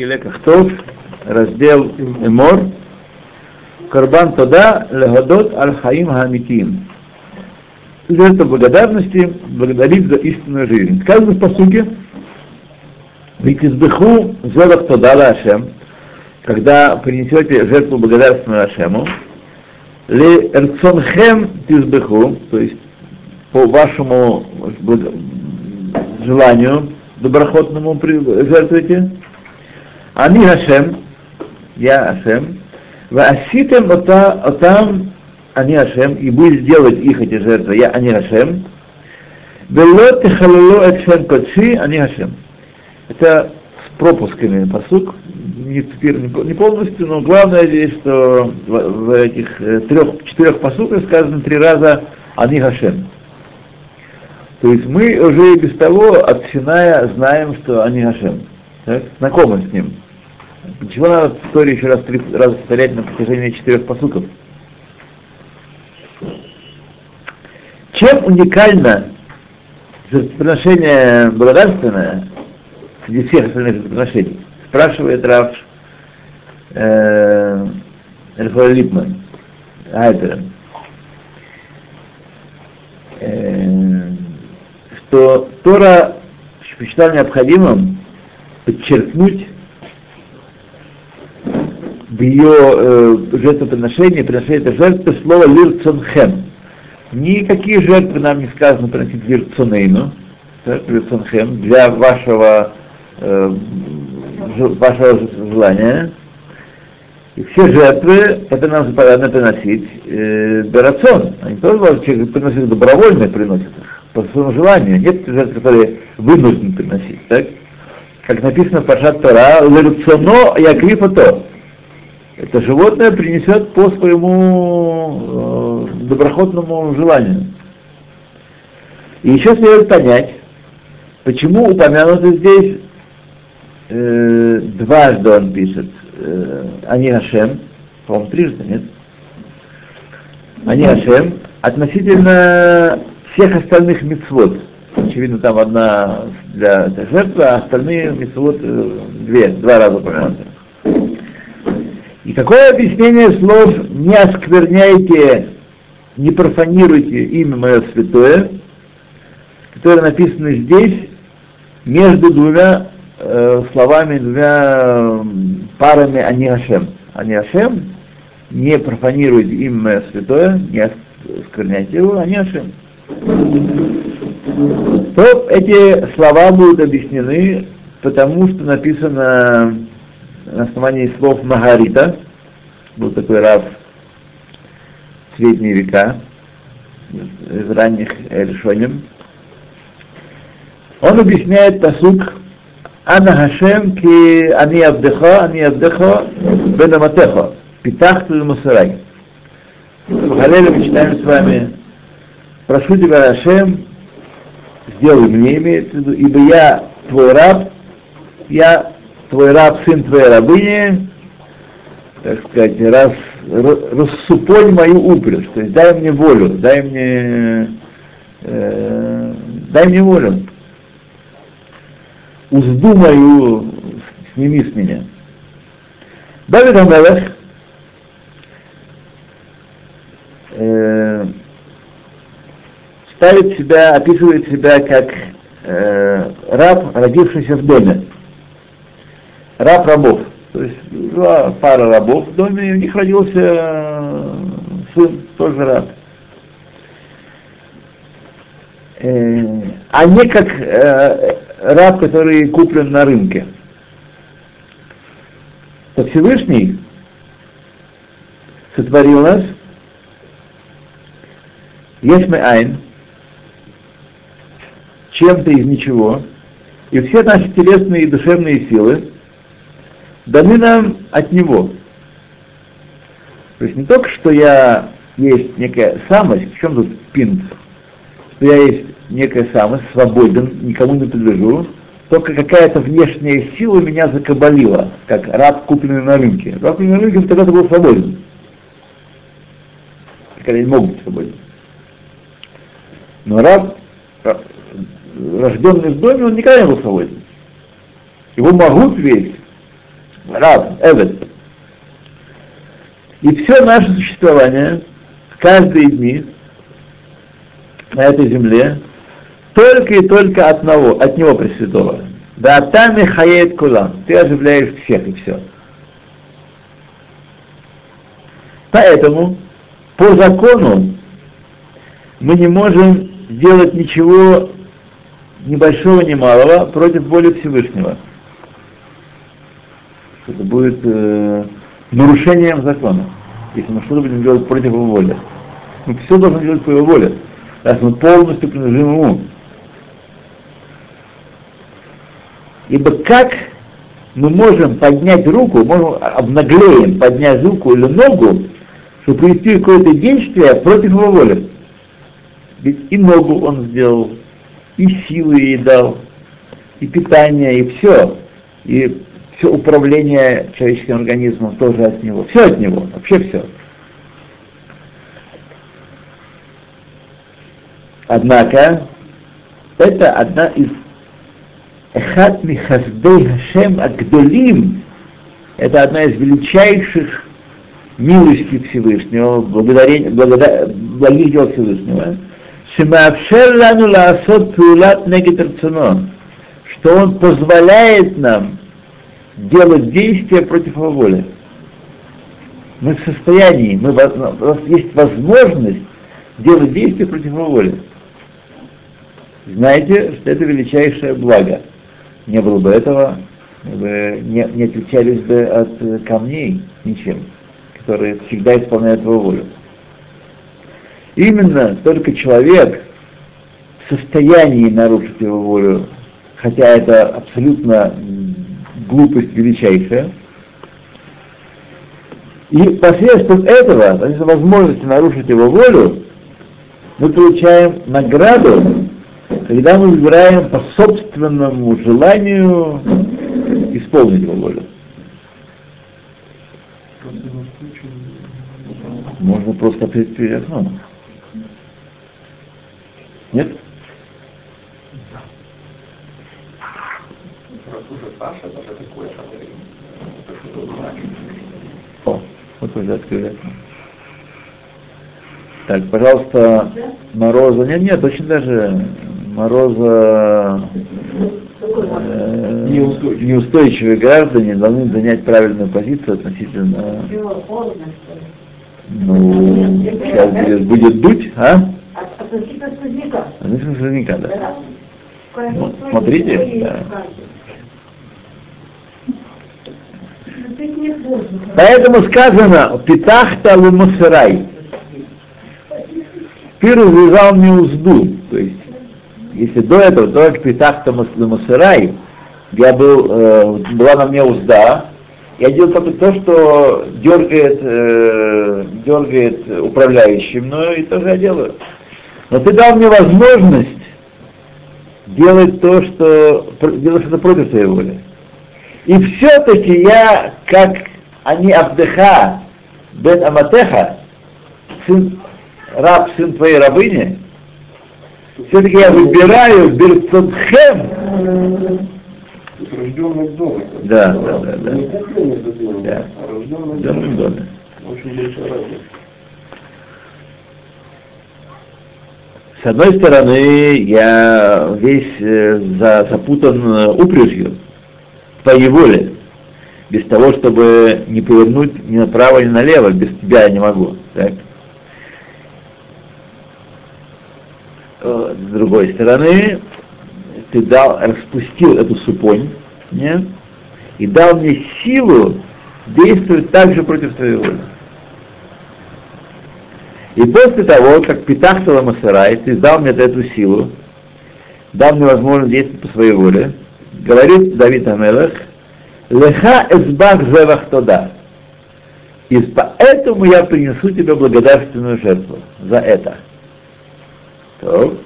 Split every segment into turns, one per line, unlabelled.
Килекахтов, раздел Эмор, Карбан Тода, Легадот Аль-Хаим Хамитим. Жертва благодарности благодарить за истинную жизнь. Сказано в посуге, ведь избыху золот Тода Ашем, когда принесете жертву благодарственную Ашему, ли эрцонхем тизбеху, то есть по вашему желанию доброхотному жертвуете, они Хашем, я Хашем, вы оситем отам они Хашем, и будет делать их эти жертвы, я они Хашем, Вело техалило экшен кодши, они Хашем. Это с пропусками посук, не, теперь, не полностью, но главное здесь, что в, в этих трех, четырех посуках сказано три раза они Хашем. То есть мы уже без того от Синая знаем, что они Хашем. Так? Знакомы с ним. Почему надо историю еще раз, три раза повторять на протяжении четырех посуков? Чем уникально жертвоприношение благодарственное среди всех остальных жертвоприношений? Спрашивает Раф э, Рафаэль Липман, Айперен. Э, что Тора посчитал необходимым подчеркнуть в ее э, жертвоприношении, приношении этой жертвы слово лирцонхем. Никакие жертвы нам не сказано приносить лирцонейну, лирцонхем, для вашего, э, вашего желания. И все жертвы, это нам заповедано приносить э, берацон. Они тоже человек приносит добровольно, приносит их, по своему желанию. Нет жертв, которые вынуждены приносить, так? Как написано в Пашат Тора, лирцоно якрифа то это животное принесет по своему э, доброхотному желанию. И еще следует понять, почему упомянуто здесь э, дважды он пишет, э, они Ашем, по-моему, трижды, нет? Они Ашем, относительно всех остальных мецвод. Очевидно, там одна для жертвы, а остальные мецвод э, две, два раза упомянуты. И какое объяснение слов «не оскверняйте, не профанируйте имя мое святое», которое написано здесь между двумя э, словами, двумя парами «Ани Ашем». «Ани Ашем» не профанируйте имя мое святое, не оскверняйте его, «Ани Ашем». То эти слова будут объяснены, потому что написано на основании слов Магарита, был такой раб средние века, из ранних решением, он объясняет посук Ана Хашем ки ани авдеха, ани авдеха бен аматеха, питахту и мусарай. Халеле мы читаем с вами, прошу тебя, Хашем, сделай мне, имеется в виду, ибо я твой раб, я твой раб, сын твоей рабыни, так сказать, раз, рассупонь мою упряжь, то есть дай мне волю, дай мне, э, дай мне волю. Узду мою сними с меня. Давид Амелех э, ставит себя, описывает себя как э, раб, родившийся в доме раб рабов. То есть была пара рабов в доме, и у них родился э, сын, тоже раб. Э, а не как э, раб, который куплен на рынке. То Всевышний сотворил нас, есть мы айн, чем-то из ничего, и все наши телесные и душевные силы даны нам от Него. То есть не только, что я есть некая самость, в чем тут пинт, что я есть некая самость, свободен, никому не подлежу, только какая-то внешняя сила меня закабалила, как раб, купленный на рынке. Раб, купленный на рынке, тогда был свободен. Когда не могут быть свободен. Но раб, рожденный в доме, он никогда не был свободен. Его могут весь раб, эвет. И все наше существование, каждые дни на этой земле, только и только от него, от него Пресвятого. Да там и хает кулам. Ты оживляешь всех и все. Поэтому по закону мы не можем сделать ничего ни большого, ни малого против воли Всевышнего. Это будет э, нарушением закона, если мы что-то будем делать против его воли. Мы все должны делать по его воле, раз мы полностью принадлежим ему. Ибо как мы можем поднять руку, можем обнаглеем поднять руку или ногу, чтобы привести какое-то действие против его воли. Ведь и ногу он сделал, и силы ей дал, и питание, и все. И все управление человеческим организмом тоже от него. Все от него, вообще все. Однако, это одна из Эхат Михаздей Хашем Агдолим, это одна из величайших милости Всевышнего, благодарение, благодар, благих дел Всевышнего, Шимаавшер лану лаасот пиулат негет что он позволяет нам делать действия против его воли. Мы в состоянии, мы, у нас есть возможность делать действия против его воли. Знаете, что это величайшее благо. Не было бы этого, вы не, не отличались бы от камней ничем, которые всегда исполняют его волю. Именно только человек в состоянии нарушить его волю, хотя это абсолютно глупость величайшая, и посредством этого, посредством возможности нарушить его волю, мы получаем награду, когда мы выбираем по собственному желанию исполнить его волю. Можно просто открыть окном. Нет? О, вот уже открыли. Так, пожалуйста, Мороза. Нет, нет, очень даже Мороза э, неустойчивые граждане должны занять правильную позицию относительно... Ну, сейчас будет, будет дуть, а? Относительно сквозняка. Относительно сквозняка, да. Ну, смотрите, да. Поэтому сказано, питахта лумасырай. Ты развязал мне узду. То есть, если до этого, до питахта лумасырай, я был, э, была на мне узда, я делал только то, что дергает, э, дергает управляющий мною, и тоже я делаю. Но ты дал мне возможность делать то, что делать что-то против твоей воли. И все-таки я, как они Абдеха, Бен Аматеха, сын, раб, сын твоей рабыни, все-таки я выбираю Берцотхем.
Рожденный в доме.
Да, да, да, да.
Не купленный в доме,
Да.
а рожденный в доме. Очень большая разница.
С одной стороны, я весь э, за- запутан э, упряжью твоей воле. Без того, чтобы не повернуть ни направо, ни налево, без тебя я не могу. Так? Э, С другой стороны, ты дал, распустил эту супонь, не? и дал мне силу действовать также против твоей воли. И после того, как Питахтала Масарай, ты дал мне эту силу, дал мне возможность действовать по своей воле, говорит Давид Амелах, Леха эсбах зевах тода. И поэтому я принесу тебе благодарственную жертву за это. То,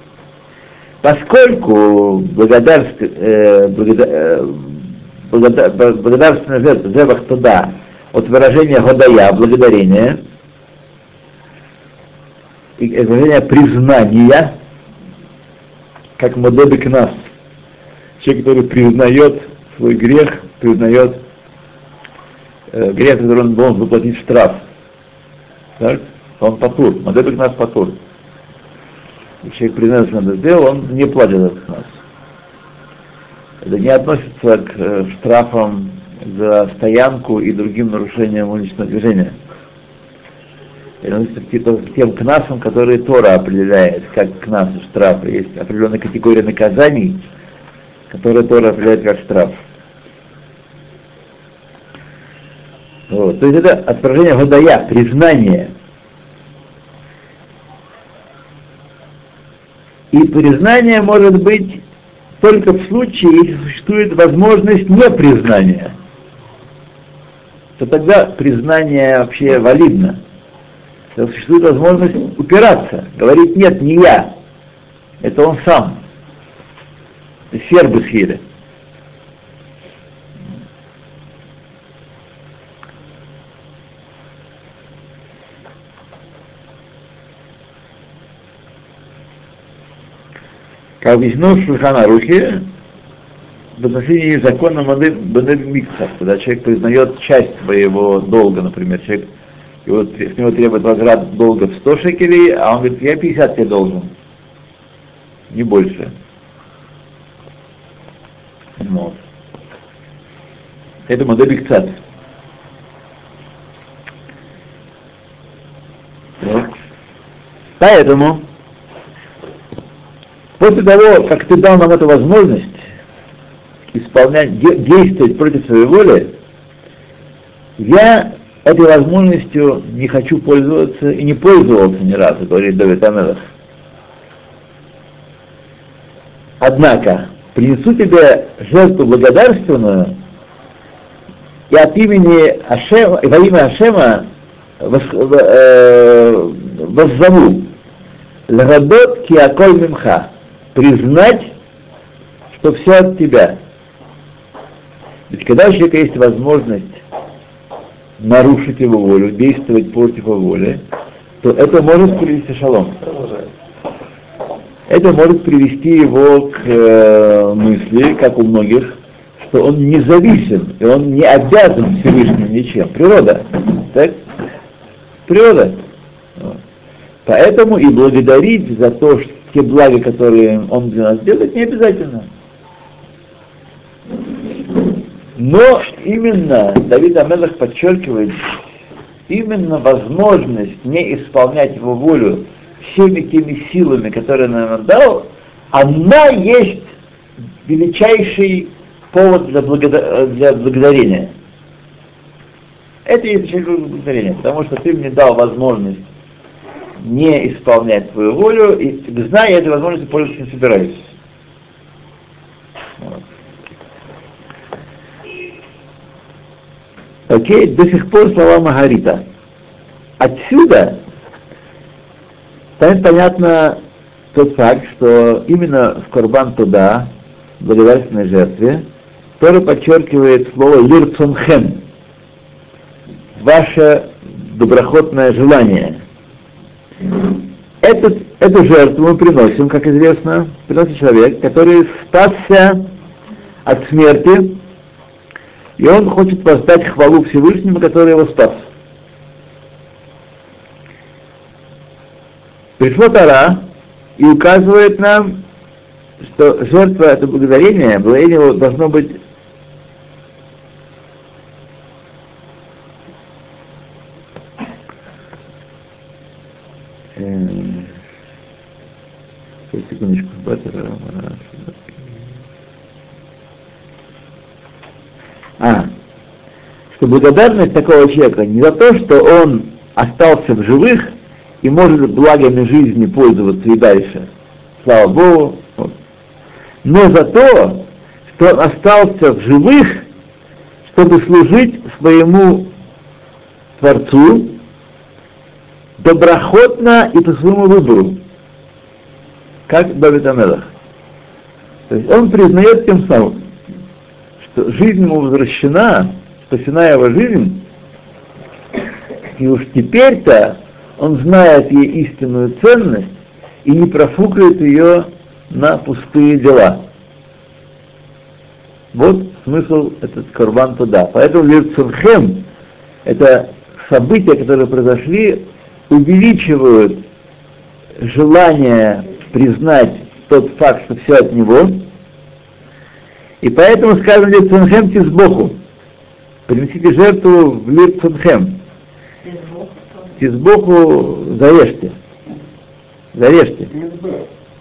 поскольку благодарств, э, благода- э, благода- благодарственная жертва зевах тода от выражения годая, благодарения, выражение признания, как модебик нас, человек, который признает свой грех, признает э, грех, который он должен заплатить штраф. Так? Он патур, мадебек нас патур. Если человек признает, что надо сделал, он не платит этот нас. Это не относится к э, штрафам за стоянку и другим нарушениям уличного движения. Относится к тем кнасам, которые Тора определяет, как кнасы, штрафы. Есть определенная категория наказаний, которые Тора определяет как штраф. Вот. То есть это отражение водая, признание. И признание может быть только в случае, если существует возможность непризнания. То тогда признание вообще валидно. Существует возможность упираться, говорить нет, не я, это он сам. Сербы съели. Как объяснено в Шульхана Рухе, в отношении закона Бенель Микса, когда человек признает часть своего долга, например, человек, и вот с него требует возврат долга в 100 шекелей, а он говорит, я 50 тебе должен, не больше. Вот. Это модель Икцат. Поэтому После того, как ты дал нам эту возможность исполнять, де, действовать против своей воли, я этой возможностью не хочу пользоваться и не пользовался ни разу, говорит Давид Амелах. Однако, принесу тебе жертву благодарственную, и от имени Ашема, и во имя Ашема э, воззову Лагадот киаколь мимха признать, что все от тебя. Ведь когда у человека есть возможность нарушить его волю, действовать против его воли, то это может привести шалом. Это может привести его к э, мысли, как у многих, что он независим, и он не обязан Всевышним ничем. Природа. Так? Природа. Поэтому и благодарить за то, что те блага, которые он для нас делает, не обязательно. Но именно Давид Амелах подчеркивает, именно возможность не исполнять его волю всеми теми силами, которые нам дал, она есть величайший повод для, благодар... для благодарения. Это есть величайшее благодарение, потому что ты мне дал возможность не исполнять свою волю, и зная этой возможности пользоваться не собираюсь. Вот. Окей, до сих пор слова Магарита. Отсюда станет понятно тот факт, что именно в Корбан туда, благодарственной жертве, Тора подчеркивает слово лирцунхем, ваше доброхотное желание. Этот, эту жертву мы приносим, как известно, приносит человек, который спасся от смерти, и он хочет воздать хвалу Всевышнему, который его спас. Пришло Тара и указывает нам, что жертва это благодарение, благодарение его должно быть секундочку. А, что благодарность такого человека не за то, что он остался в живых и может благами жизни пользоваться и дальше, слава Богу, вот. но за то, что он остался в живых, чтобы служить своему Творцу доброхотно и по своему выбору как Давид Амелах. То есть он признает тем самым, жизнь ему возвращена, спасена его жизнь, и уж теперь-то он знает ей истинную ценность и не профукает ее на пустые дела. Вот смысл этот карбан туда. Поэтому Лирцунхем Это события, которые произошли, увеличивают желание признать тот факт, что все от него, и поэтому сказано здесь Цунхем Тизбоху. Принесите жертву в лир Цунхем. Тизбоху зарежьте. Зарежьте.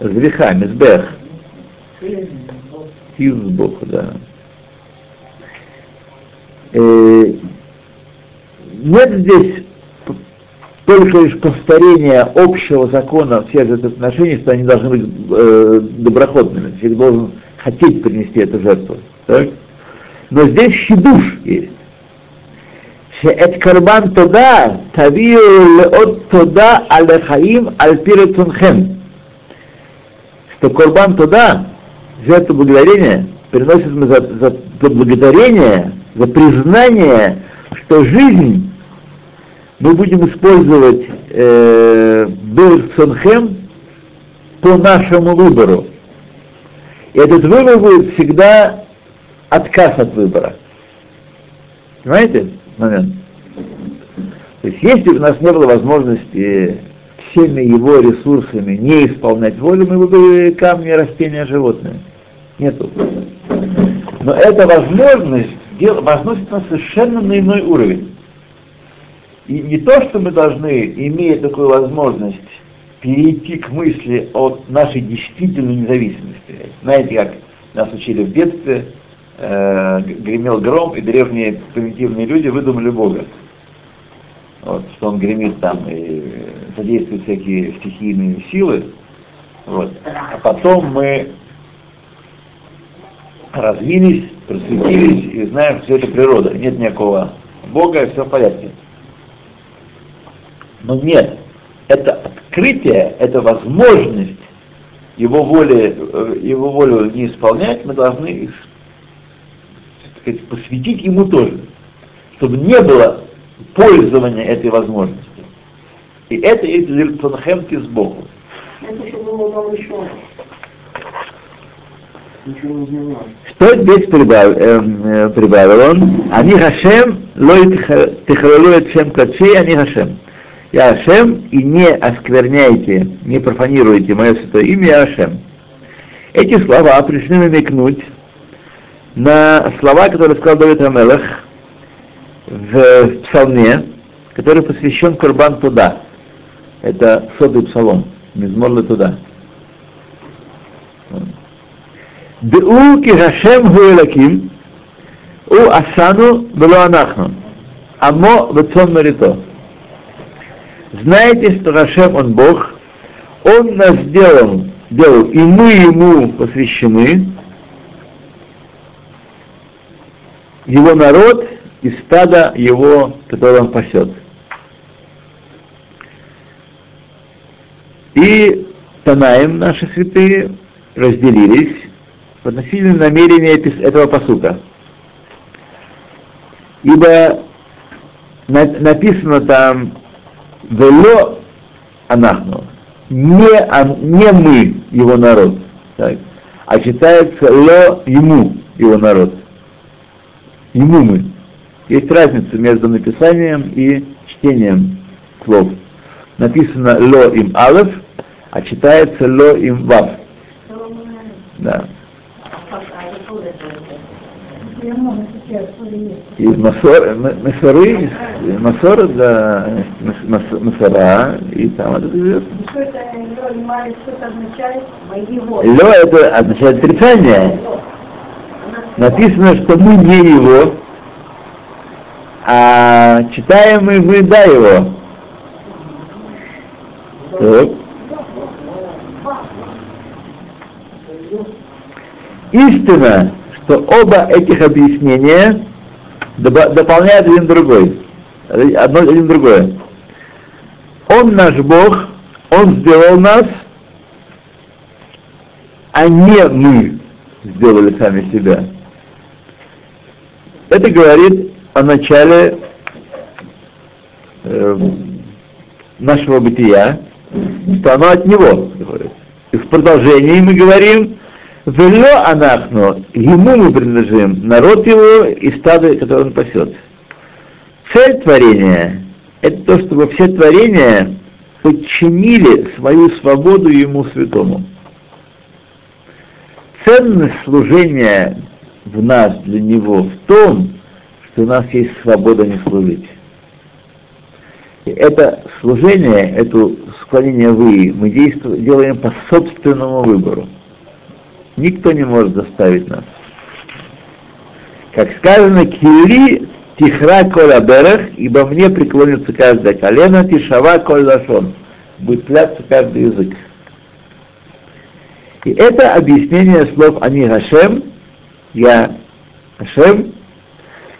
С греха, мизбех. Тизбоху, да. Э, нет здесь только лишь повторения общего закона всех этих отношений, что они должны быть э, доброходными. Человек должен хотеть принести эту жертву. Так? Но здесь щедуш есть. שאת קרבן תודה תביאו לעוד תודה על החיים על פי רצונכם. Что корбан туда, жертву благодарения, приносит мы за, за, за благодарение, за признание, что жизнь мы будем использовать э, Бирцонхем по нашему выбору. И этот выбор будет всегда отказ от выбора. Понимаете момент? То есть если бы у нас не было возможности всеми его ресурсами не исполнять волю, мы бы камни, растения, животные. Нету. Но эта возможность дел- возносит нас совершенно на иной уровень. И не то, что мы должны, имея такую возможность, перейти к мысли о нашей действительной независимости. Знаете, как нас учили в детстве, э, гремел гром, и древние примитивные люди выдумали Бога. Вот, что он гремит там и задействует всякие стихийные силы. Вот. А потом мы развились, просветились и знаем, что это природа. Нет никакого Бога, и все в порядке. Но нет, открытие, это возможность его воли, э, его волю не исполнять, мы должны их, сказать, посвятить ему тоже, чтобы не было пользования этой возможностью. И это есть Лирцонхем Кизбоху.
Это что было там еще.
Что здесь прибавил, эм, э, прибавил он? Они Хашем, лой тихалалу Шем Качи, они Хашем. Я Ашем, и не оскверняйте, не профанируйте мое святое имя Я Ашем. Эти слова пришли намекнуть на слова, которые сказал Давид Амелах в псалме, который посвящен Курбан Туда. Это сотый псалом, Мизмор Туда. Деу ки Хашем Хуэлаким, у Асану Белуанахну, Амо Вецон мерито. Знаете, что Хашем Он Бог, Он нас сделал, делал, и мы Ему посвящены, Его народ и стадо Его, которое Он пасет. И Танаем, наши святые, разделились в относительно намерения этого посука. Ибо на- написано там «Вело анахну», не, он- не мы, его народ, так, а читается «ло ему», его народ. Ему мы. Есть разница между написанием и чтением слов. Написано «ло им алеф», а читается «ло им вав». Да. Из Масор, М- Масоры, Масора, да, Мас- Мас- Масора, и там это живет.
Что это означает?
Лё это означает отрицание. Написано, что мы не его, а читаем мы, мы да его. Так. Истина, что оба этих объяснения дополняют один другой. Одно один другое. Он наш Бог, Он сделал нас, а не мы сделали сами себя. Это говорит о начале э, нашего бытия, что оно от него. И в продолжении мы говорим, «Вело анахну», ему мы принадлежим, народ его и стадо, которое он пасет. Цель творения – это то, чтобы все творения подчинили свою свободу Ему святому. Ценность служения в нас для Него в том, что у нас есть свобода не служить. И это служение, это склонение вы, мы действуем, делаем по собственному выбору. Никто не может заставить нас. Как сказано, кили тихра коля берех, ибо мне преклонится каждое колено, тишава коль лашон, будет кляться каждый язык. И это объяснение слов Ани Хашем, я Хашем,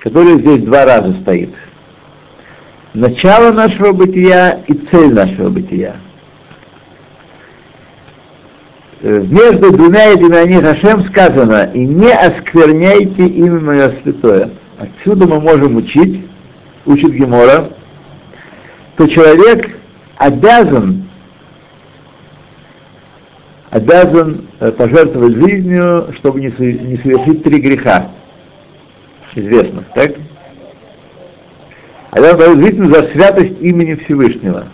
который здесь два раза стоит. Начало нашего бытия и цель нашего бытия. Э, между двумя этими Ани Хашем сказано, и не оскверняйте имя мое святое. Отсюда мы можем учить, учит Гемора, что человек обязан обязан э, пожертвовать жизнью, чтобы не совершить три греха известных, так? Обязан пожертвовать жизнью за святость имени Всевышнего.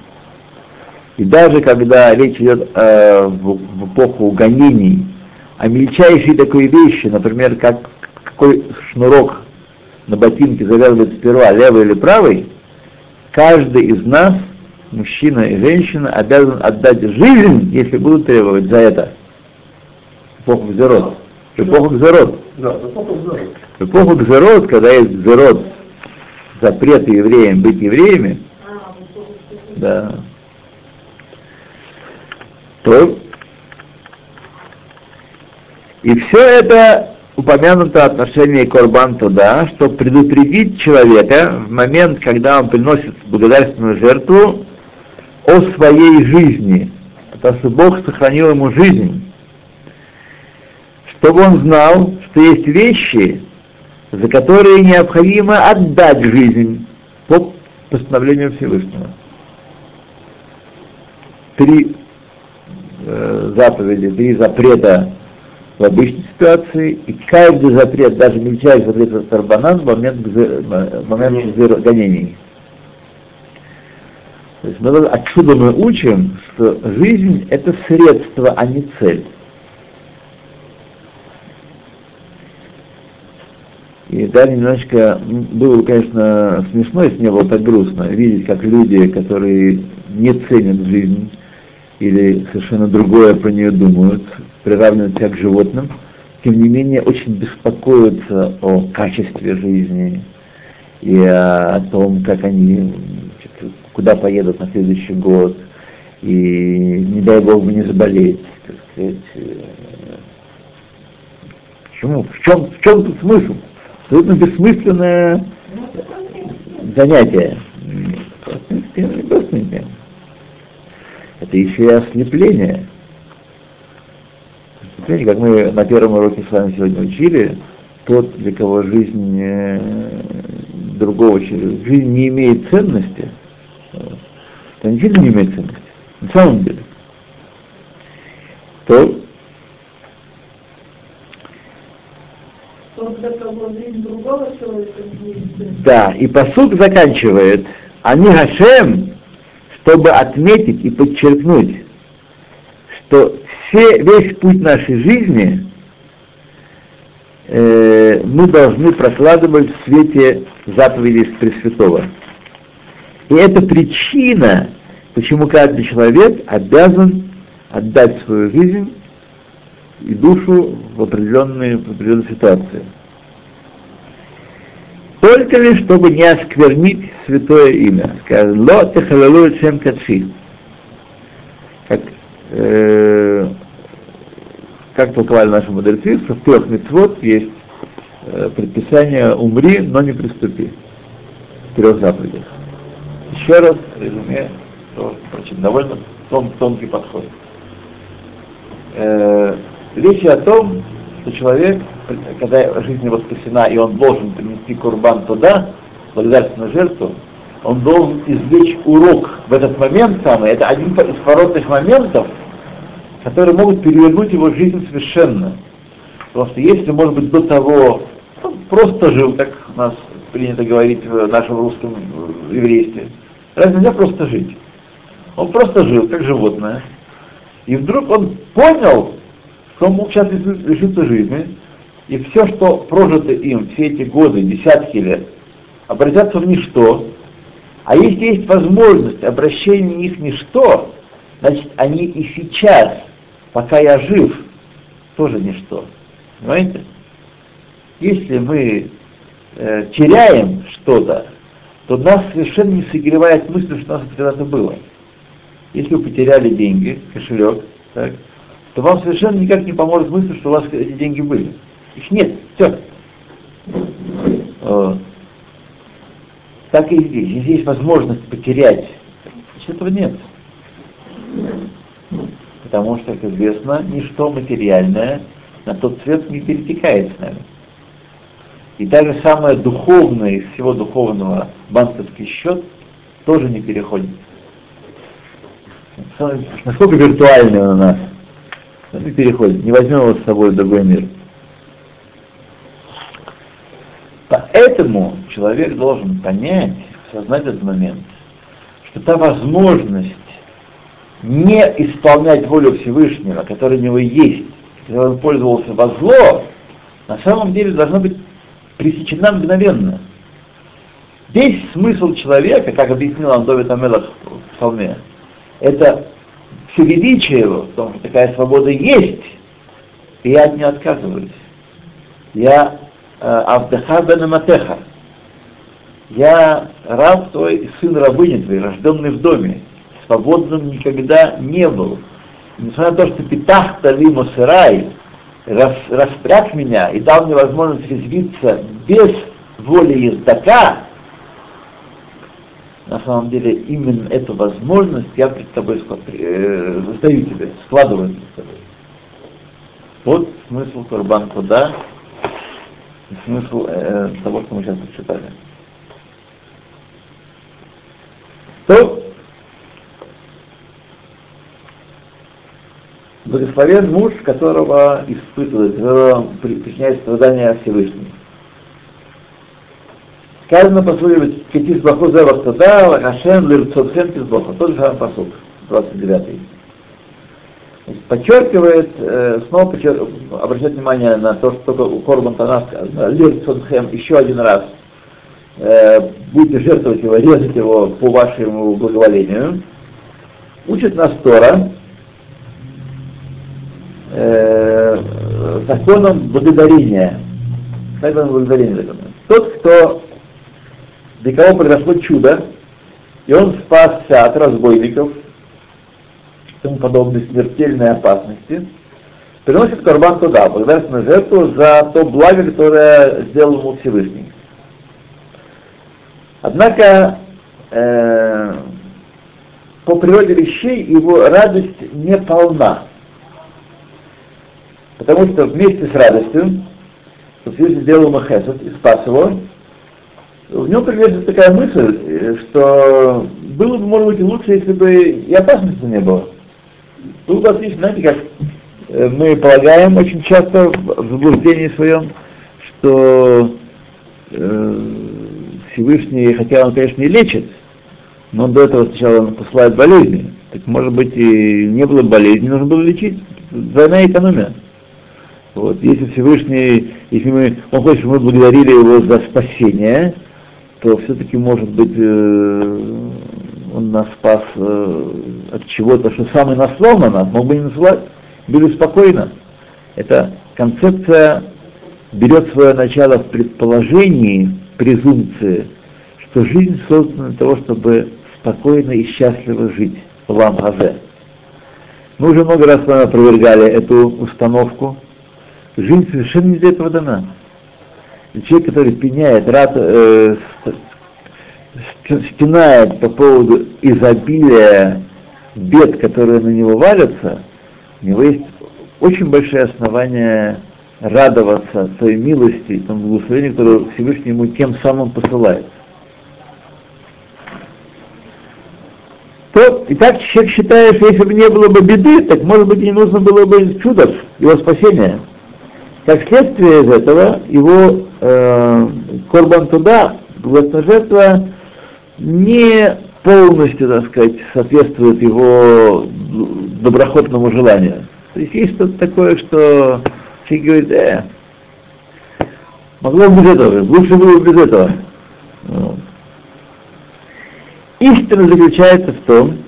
И даже когда речь идет э, в, в эпоху гонений о мельчайшей такой вещи, например, как какой шнурок на ботинке завязывается сперва левый или правый, каждый из нас мужчина и женщина обязан отдать жизнь, если будут требовать за это. Эпоху Гзерот. Эпоху Гзерот.
Да, эпоху Гзерот.
Эпоху Гзерот, когда есть Гзерот, запреты евреям быть евреями, да, то и все это упомянуто отношение Корбан туда, что предупредить человека в момент, когда он приносит благодарственную жертву, о своей жизни, потому что Бог сохранил ему жизнь, чтобы он знал, что есть вещи, за которые необходимо отдать жизнь по постановлению Всевышнего. Три э, заповеди, три запрета в обычной ситуации, и каждый запрет, даже мельчайший запрет Тарбанан в момент, в момент гонений. То есть мы, отсюда мы учим, что жизнь это средство, а не цель. И да, немножечко было, конечно, смешно, если не было так грустно, видеть, как люди, которые не ценят жизнь или совершенно другое про нее думают, приравнивают себя к животным, тем не менее очень беспокоятся о качестве жизни и о том, как они куда поедут на следующий год, и не дай Бог бы не заболеть, так сказать. Почему? В чем, в чем тут смысл? Абсолютно бессмысленное занятие. Это еще и ослепление. Ослепление, как мы на первом уроке с вами сегодня учили, тот, для кого жизнь э, другого человека, жизнь не имеет ценности, это действительно не имеет ценности. На самом деле. То Да, и посуд заканчивает. Они Гашем, чтобы отметить и подчеркнуть, что все, весь путь нашей жизни э, мы должны прокладывать в свете заповедей Пресвятого. И это причина, почему каждый человек обязан отдать свою жизнь и душу в определенные, в определенные ситуации. Только лишь, чтобы не осквернить святое имя. Ло техалалу чем кадши. Как, э, как толковали наши мудрецы, что в трех мецвод есть э, предписание «умри, но не приступи» в трех заповедях. Еще раз резюме, что, очень довольно тон, тонкий подход. Э, речь о том, что человек, когда жизнь его спасена, и он должен принести курбан туда, благодарственную жертву, он должен извлечь урок в этот момент самый. Это один из породных моментов, которые могут перевернуть его жизнь совершенно. Потому что если, может быть, до того ну, просто жил, как у нас принято говорить в нашем русском э, еврействе. Разве нельзя просто жить? Он просто жил, как животное. И вдруг он понял, что он мог сейчас лишиться жизни, и все, что прожито им все эти годы, десятки лет, обратятся в ничто, а если есть возможность обращения в них в ничто, значит, они и сейчас, пока я жив, тоже ничто. Понимаете? Если мы э, теряем что-то, то нас совершенно не согревает мысль, что у нас когда-то было. Если вы потеряли деньги, кошелек, так, то вам совершенно никак не поможет мысль, что у вас эти деньги были. Их нет, все. Так и здесь. Если есть возможность потерять, значит этого нет. Потому что, как известно, ничто материальное на тот свет не перетекает с нами. И даже самое духовное из всего духовного банковский счет тоже не переходит. Насколько виртуальный он у нас, не переходит, не возьмем его с собой в другой мир. Поэтому человек должен понять, осознать этот момент, что та возможность не исполнять волю Всевышнего, которая у него есть, если он пользовался во зло, на самом деле должна быть пресечена мгновенно. Весь смысл человека, как объяснил Андовит Амелах в псалме, это все величие его, в том, что такая свобода есть, и я от нее отказываюсь. Я Авдаха бен Аматеха. Я раб твой, сын рабыни твой, рожденный в доме, свободным никогда не был. Несмотря на то, что питах талиму сырай, рас, распряг меня и дал мне возможность развиться без воли ездака, на самом деле именно эту возможность я перед тобой э, сдаю тебе, складываю перед тобой. Вот смысл Курбан Куда, смысл э, того, что мы сейчас прочитали. То благословен муж, которого испытывает, которого причиняет страдания Всевышний. Сказано по слове Кетис Баху Зевах Тада, Хашем Лирцотхем Тизбоха, тот же самый посуд, 29 подчеркивает, э, снова подчер... обращает внимание на то, что только Корбан Танас сказано, Лирцонхем еще один раз, э, будете жертвовать его, резать его по вашему благоволению, учит нас Тора э, законом благодарения. Законом благодарения. Тот, кто для кого произошло чудо, и он спасся от разбойников, тому подобной смертельной опасности, приносит карбан туда, благодарственную жертву за то благо, которое сделал ему Всевышний. Однако э, по природе вещей его радость не полна. Потому что вместе с радостью, что Всевышний сделал ему хесед и спас его, в нем появляется такая мысль, что было бы, может быть, лучше, если бы и опасности не было. Тут отлично, знаете, как э, мы полагаем очень часто в заблуждении своем, что э, Всевышний, хотя он, конечно, и лечит, но до этого сначала он посылает болезни. Так может быть и не было болезни, нужно было лечить. Двойная экономия. Вот, если Всевышний, если мы, он хочет, чтобы мы благодарили его за спасение, то все-таки может быть э, он нас спас э, от чего-то, что самый наслал на нас, мог бы не насылать, были спокойно. Эта концепция берет свое начало в предположении, презумпции, что жизнь создана для того, чтобы спокойно и счастливо жить в Ламгазе. Мы уже много раз с вами опровергали эту установку. Жизнь совершенно не для этого дана. И человек, который пеняет, рад, э, стенает по поводу изобилия бед, которые на него валятся, у него есть очень большое основание радоваться той милости тому благословению, которое Всевышний ему тем самым посылает. То, и так человек считает, что если бы не было бы беды, так может быть не нужно было бы чудов, его спасения. Как следствие из этого, его э, Корбан туда государственная жертва не полностью, так сказать, соответствует его доброхотному желанию. То есть есть что-то такое, что человек говорит, э, могло бы без этого, лучше было бы без этого. Истина заключается в том,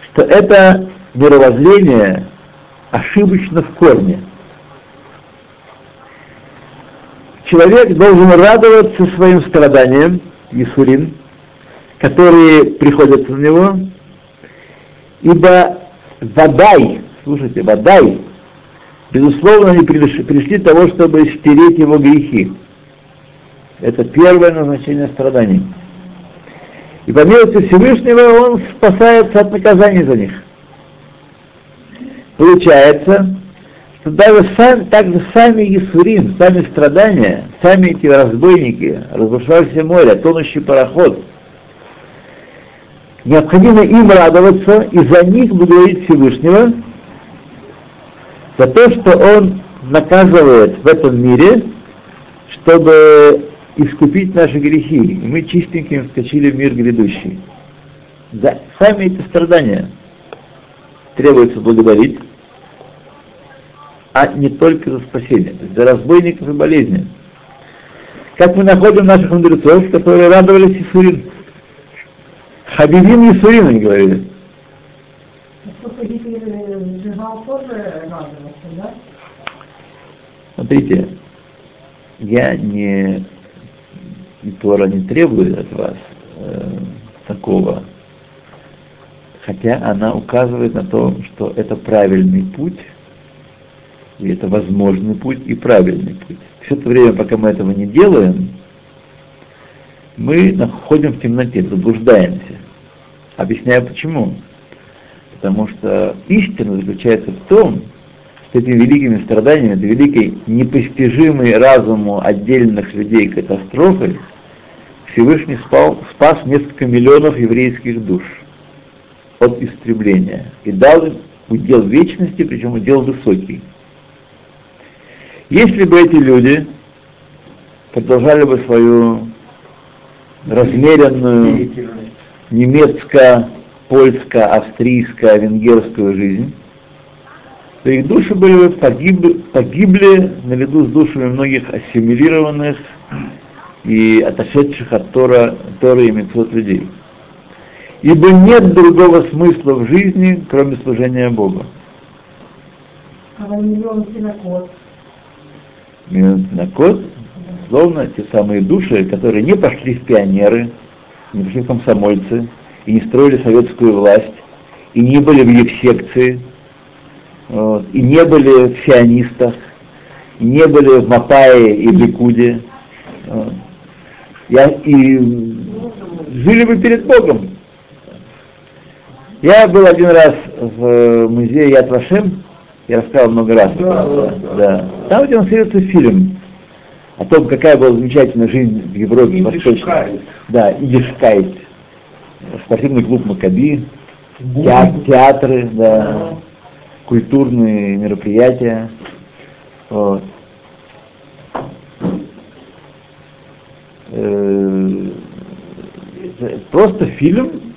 что это мировоззрение ошибочно в корне. Человек должен радоваться своим страданиям, Исурин, которые приходят на него, ибо водай, слушайте, водай, безусловно, они пришли, пришли того, чтобы стереть его грехи. Это первое назначение страданий. И по милости Всевышнего он спасается от наказаний за них. Получается, что даже сами, также сами Исурим, сами страдания, сами эти разбойники, разрушавшиеся море, тонущий пароход, необходимо им радоваться и за них благодарить Всевышнего, за то, что Он наказывает в этом мире, чтобы искупить наши грехи, и мы чистеньким вскочили в мир грядущий. За сами эти страдания требуется благодарить, а не только за спасение, то есть за разбойников и болезни. Как мы находим наших мудрецов, которые радовались Исурин. Хабибим Исурин, говорили. Смотрите, я не, Тора не требует от вас э, такого, хотя она указывает на то, что это правильный путь, и это возможный путь и правильный путь. Все это время, пока мы этого не делаем, мы находим в темноте, заблуждаемся. Объясняю почему. Потому что истина заключается в том, что этими великими страданиями, этой великой непостижимой разуму отдельных людей катастрофой, Всевышний спал, спас несколько миллионов еврейских душ от истребления и дал им удел вечности, причем удел высокий. Если бы эти люди продолжали бы свою размеренную немецко-польско-австрийско-венгерскую жизнь, то их души были бы погибли, погибли наряду с душами многих ассимилированных и отошедших от Тора, Тора и Митцвот людей. Ибо нет другого смысла в жизни, кроме служения Богу.
А миллион синокос?
Синокос, словно те самые души, которые не пошли в пионеры, не пошли в комсомольцы, и не строили советскую власть, и не были в их секции, вот, и не были в сионистах, и не были в Мапае и Ликуде. Вот. Я, и жили бы перед Богом. Я был один раз в музее Яд Вашем, я рассказывал много раз. Да, да, да. Там демонстрируется фильм о том, какая была замечательная жизнь в Европе Восточной. Да, Идишкайт. Спортивный клуб Макаби, теат, театры, да, культурные мероприятия. Вот. Э, просто фильм,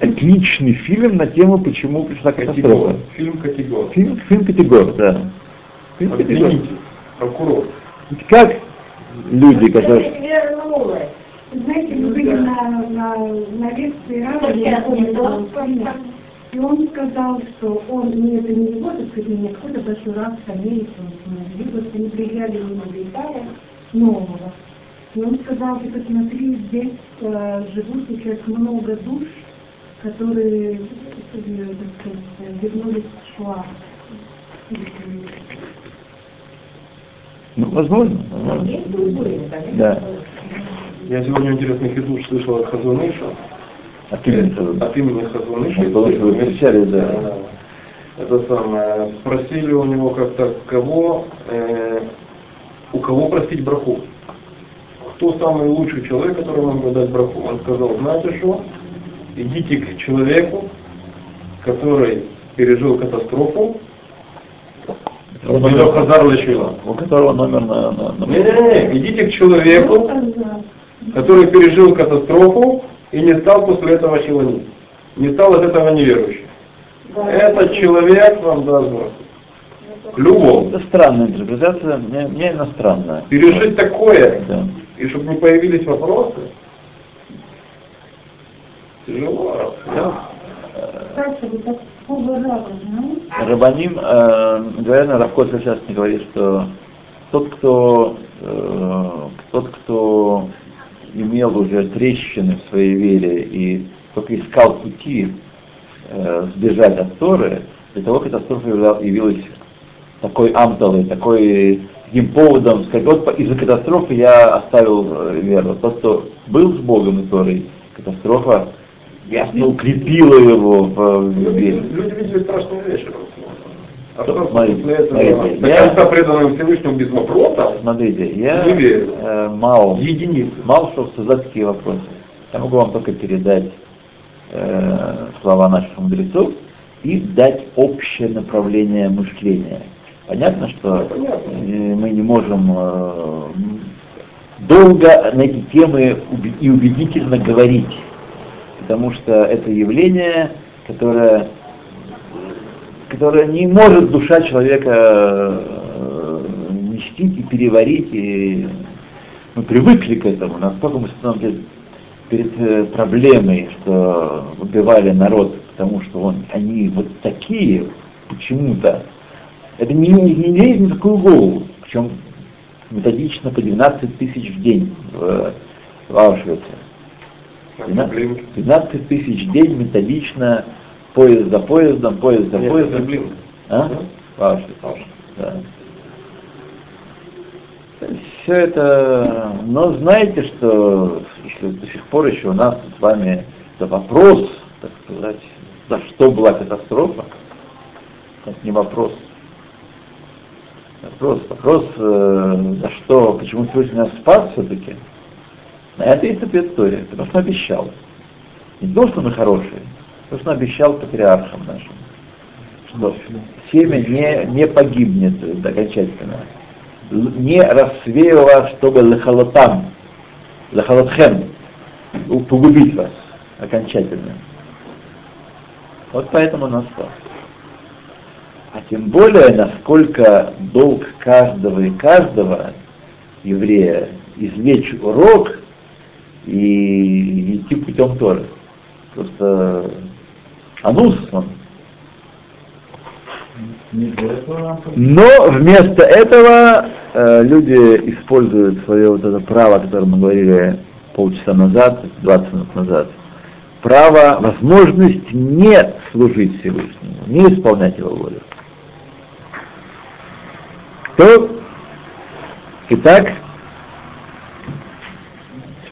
отличный фильм на тему, почему пришла катастрофа.
Фильм Категор.
Фильм, фильм Категор, да. Фильм Категор.
Прокурор.
Как люди, которые...
Знаете, мы были на, на, на лекции Рава, я помню, и он сказал, что он, не это не его, так сказать, не какой-то большой раб с Америки, он, они приезжали мимо Италия нового. И он сказал, ты посмотри, здесь э, живут сейчас много душ, которые, э, так сказать, вернулись в Шуа.
Ну, возможно. возможно. Да.
Я сегодня интересный хидуш слышал от Хазуныша.
От имени
От имени Хазуныша.
Он был, что вы встречались, да.
Это самое, спросили у него как-то, кого, э, у кого просить браху. Кто самый лучший человек, которому можно дать браху? Он сказал, знаете что, идите к человеку, который пережил катастрофу, Рабину Хазар Лачила.
у которого номер на... на, на-
Не-не-не, идите к человеку, который пережил катастрофу и не стал после этого человеком. Не стал от этого неверующим. Этот человек вам даст. Любому.
Это странная интерпретация, мне, мне иностранная.
Пережить такое,
Да.
и чтобы не появились вопросы, тяжело.
Кстати,
Рабаним, э, говорят, Равкоса сейчас не говорит, что тот, кто, э, тот, кто имел уже трещины в своей вере и только искал пути э, сбежать от Торы, для того катастрофа явилась такой амталой, такой таким поводом, сказать, вот из-за катастрофы я оставил э, веру. Тот, кто был с Богом и Торой, катастрофа ясно укрепила его в,
Люди,
вере.
люди видели страшные вещи. А что
Смотрите, смотрите, я-
конца преданным Всевышнему без вопросов,
Смотрите, я э, мало,
единицы.
мало что обсуждать такие вопросы. Я могу вам только передать э, слова наших мудрецов и дать общее направление мышления. Понятно, что
Понятно.
э, мы не можем э, долго на эти темы и убедительно говорить, потому что это явление, которое, которое не может душа человека э, вместить и переварить, и мы привыкли к этому, насколько мы становимся перед э, проблемой, что убивали народ, потому что он, они вот такие почему-то, это не, не лезет ни в какую голову, причем методично по 12 тысяч в день в, в Аушвице. 12, 12 тысяч день методично, поезд за поездом, поезд за поездом.
блин.
А? В Аушвице. Да. Все это, но знаете, что если до сих пор еще у нас с вами это вопрос, так сказать, за что была катастрофа, это не вопрос. Вопрос, вопрос, э, за что, почему Всевышний нас спас все-таки, на это есть ответ история, потому что он обещал. Не то, что мы хорошие, потому что он обещал патриархам нашим, что семя не, не погибнет окончательно, не рассеяло, чтобы лехалотам, лехалотхем, у- погубить вас окончательно. Вот поэтому нас спас. А тем более, насколько долг каждого и каждого еврея извлечь урок и идти путем Торы. Просто анус он. Но вместо этого э, люди используют свое вот это право, о котором мы говорили полчаса назад, 20 минут назад, право, возможность не служить Всевышнему, не исполнять его волю. То, итак,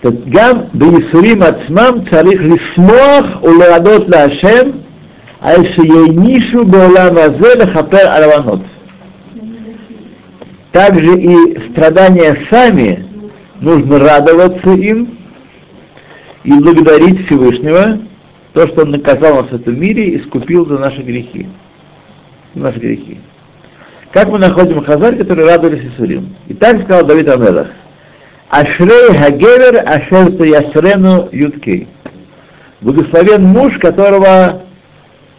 что гам бейсурим ацмам царих лисмох улерадот лашем, а шейнишу беолам азе лехапер алаванот. Также и страдания сами нужно радоваться им и благодарить Всевышнего, то, что Он наказал нас в этом мире и искупил за наши грехи. За наши грехи. Как мы находим Хазарь, который радовались Исурим. И так сказал Давид Амелах. Ашрей Хагевер Ашер Ясрену Юткей. Благословен муж, которого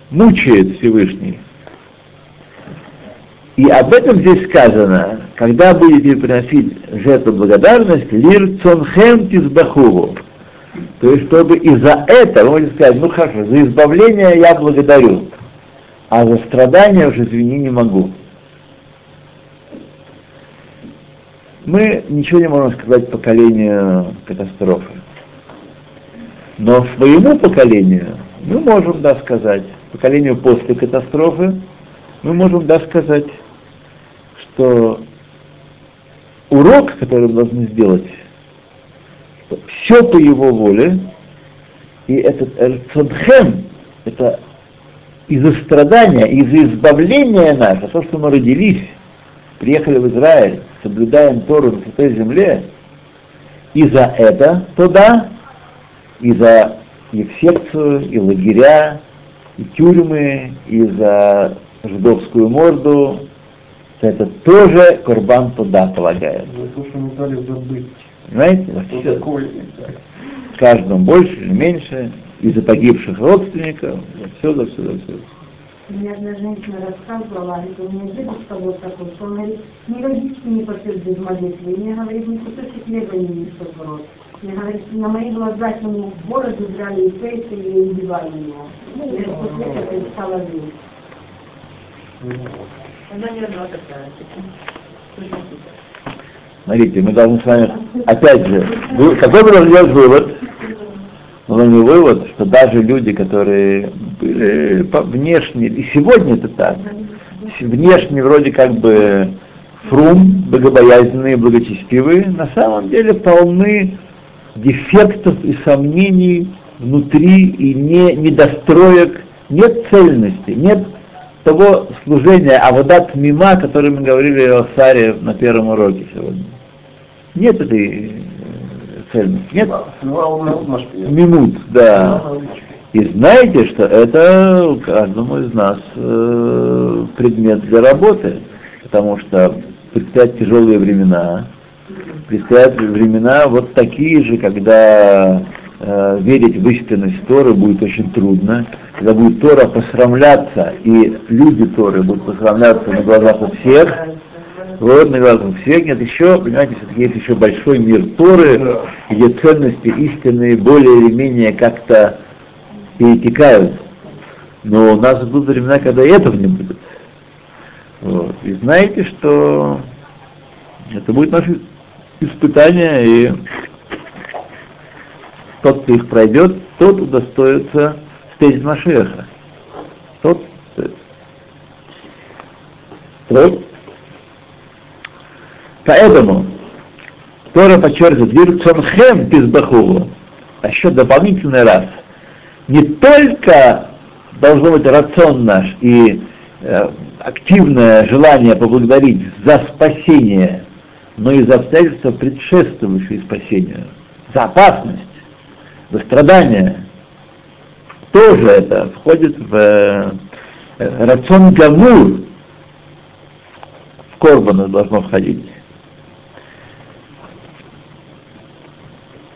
мучает Всевышний. И об этом здесь сказано, когда будете приносить жертву благодарность, лир цонхем тизбахуру. То есть, чтобы из-за этого, вы можете сказать, ну хорошо, за избавление я благодарю, а за страдания уже, извини, не могу. Мы ничего не можем сказать поколению катастрофы. Но своему поколению мы можем, да, сказать, поколению после катастрофы, мы можем, да, сказать, что урок, который мы должны сделать, все по его воле, и этот эрцадхем, это из-за страдания, из-за избавления наше, то, что мы родились, приехали в Израиль, соблюдаем Тору на Святой Земле, и за это, то да, и за и в секцию, и лагеря, и тюрьмы, и за жидовскую морду, это тоже Курбан туда полагает.
За то, что не дали забыть.
Понимаете? Все.
такое?
Каждому больше или меньше, из-за погибших родственников, все, за все, за все.
Мне одна женщина рассказывала, говорит, у меня дедушка вот такой, что он говорит, ни водички не попьет без молитвы, и мне говорит, ни кусочек хлеба не несет в рот. Мне говорит, на мои глаза ему в бороду брали и пейсы и убивали его. Я после этого перестала верить.
Она не одна такая.
Смотрите, мы должны с вами, опять же, какой мы должны вывод? Мы должны вывод, что даже люди, которые были внешне, и сегодня это так, внешне вроде как бы фрум, богобоязненные, благочестивые, на самом деле полны дефектов и сомнений внутри и не, недостроек, нет цельности, нет того служения Авадат Мима, о котором мы говорили о Саре на первом уроке сегодня. Нет этой э, цельности, нет мимут, да. И знаете, что это каждому из нас э, предмет для работы, потому что предстоят тяжелые времена, предстоят времена вот такие же, когда э, верить в истинность Торы будет очень трудно, когда будет Тора посрамляться, и люди Торы будут посрамляться на глазах у всех, вот, на всех, нет еще, понимаете, все-таки есть еще большой мир Торы, где ценности истинные более или менее как-то перетекают. Но у нас будут времена, когда и этого не будет. Вот. И знаете, что это будет наше испытание, и тот, кто их пройдет, тот удостоится встретить Машеха. Тот удостоится. Тот. Поэтому Тора подчеркивает, Вирцонхем Пизбахулу, а еще дополнительный раз, не только должно быть рацион наш и э, активное желание поблагодарить за спасение, но и за обстоятельства, предшествующие спасению, за опасность, за страдания. Тоже это входит в э, рацион гамур, в корбана должно входить.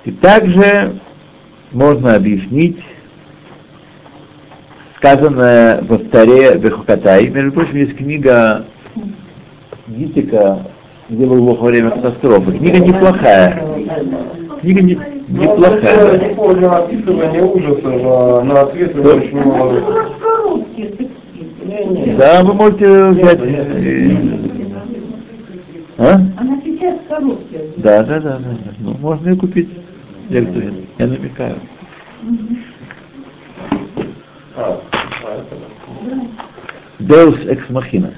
И также можно объяснить сказанное во вторе Бехукатай. Между прочим, есть книга Гитика, где был Бог во время катастрофы. Книга неплохая. Книга не, неплохая.
не описывание на ответы
Да.
очень мало.
По-русски
Не-не.
Да, вы можете взять. э, А?
Она сейчас по-русски.
Да, да, да, да. да. Ну, можно и купить Я намекаю.
А, а, это да.
Deus ex machina.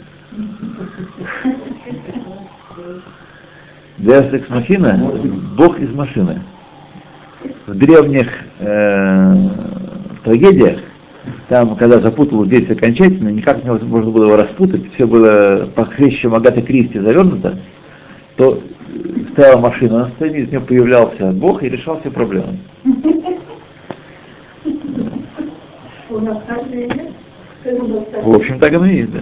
Deus ex machina – Бог из машины. В древних э, трагедиях, там, когда запуталось действие окончательно, никак не можно было его распутать, все было похлеще Агаты Кристи завернуто, то стояла машина на сцене, из нее появлялся Бог и решал все проблемы. В общем, так оно и есть, да.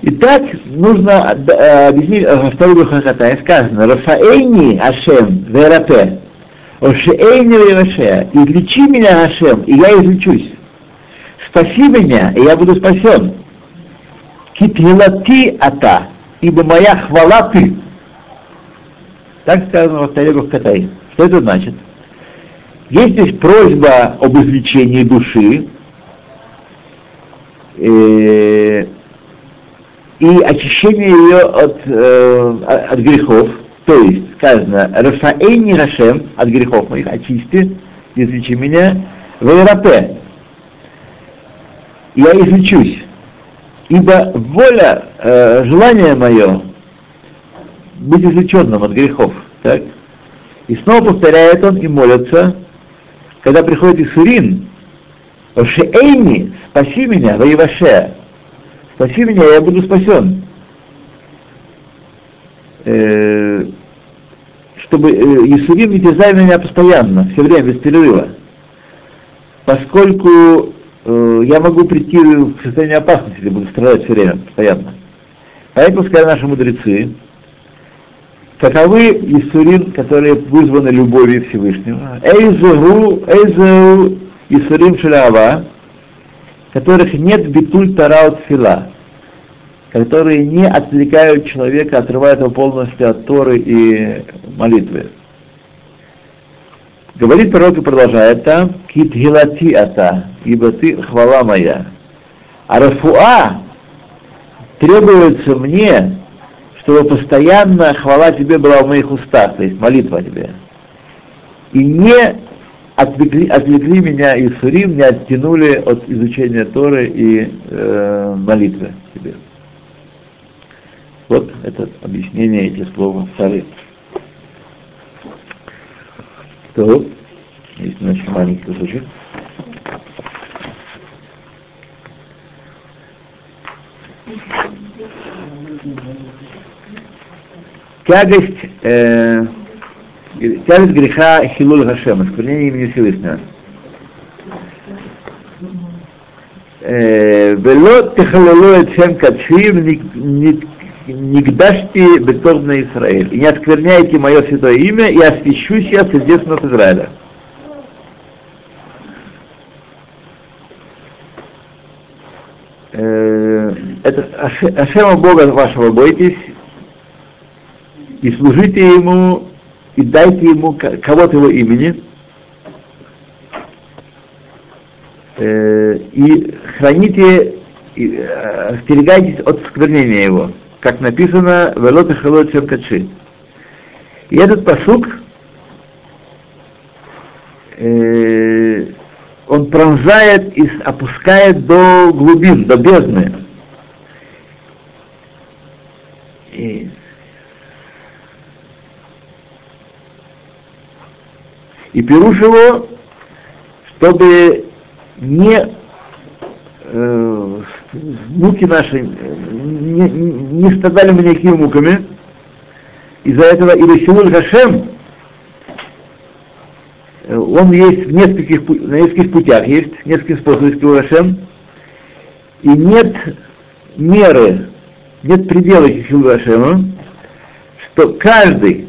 Итак, нужно э, объяснить э, вторую Хахатай. Сказано, Рафаэйни Ашем Верапе, Ошеэйни Вераше, излечи меня, Ашем, и я излечусь. Спаси меня, и я буду спасен. Китвилати ата, ибо моя хвала ты. Так сказано во второй Хахатай. Что это значит? Есть здесь просьба об извлечении души, э, и очищение ее от, э, от грехов. То есть сказано, Рафаэйни Рашем от грехов моих, очисти, излечи меня, Вейрапе. Я излечусь. Ибо воля, э, желание мое быть излеченным от грехов. Так? И снова повторяет он и молится, когда приходит Исурин, Ошеэйни, спаси меня, воеваше, спаси меня, я буду спасен. Э, чтобы э, Исурим не терзали меня постоянно, все время, без перерыва. Поскольку э, я могу прийти в состояние опасности, если буду страдать все время, постоянно. Поэтому сказали наши мудрецы, каковы Исурин, которые вызваны любовью Всевышнего, Эйзегу, Эйзегу Исурин Шалява, которых нет битуль тарау фила, которые не отвлекают человека, отрывают его полностью от Торы и молитвы. Говорит пророк и продолжает там, кит гилати ата, ибо ты хвала моя. А рафуа требуется мне, чтобы постоянно хвала тебе была в моих устах, то есть молитва тебе. И не отвлекли, отвлекли меня и сурим, не оттянули от изучения Торы и э, молитвы тебе. Вот это объяснение этих слов Сары то есть очень маленький кусочек. Тягость, э, тягость греха Хилуль Хашема, осквернение имени Всевышнего. Э, Вело техалело эт шем кадшим Нигдашти Бетор на Израиль. И не оскверняйте мое святое имя, и освящусь я среди сынов Израиля. Это Ашема Бога вашего бойтесь, и служите Ему, и дайте Ему кого-то Его имени, и храните, и, остерегайтесь от сквернения Его как написано в Элот Халот Качи. И этот посук, э, он пронзает и опускает до глубин, до бездны. И, и пируш его, чтобы не э, муки наши не, не страдали мы никакими муками. Из-за этого и Рашилуль Хашем, э, он есть в нескольких, на нескольких путях, есть нескольких способов Хашем, и нет меры, нет предела Хишилу Хашема, что каждый,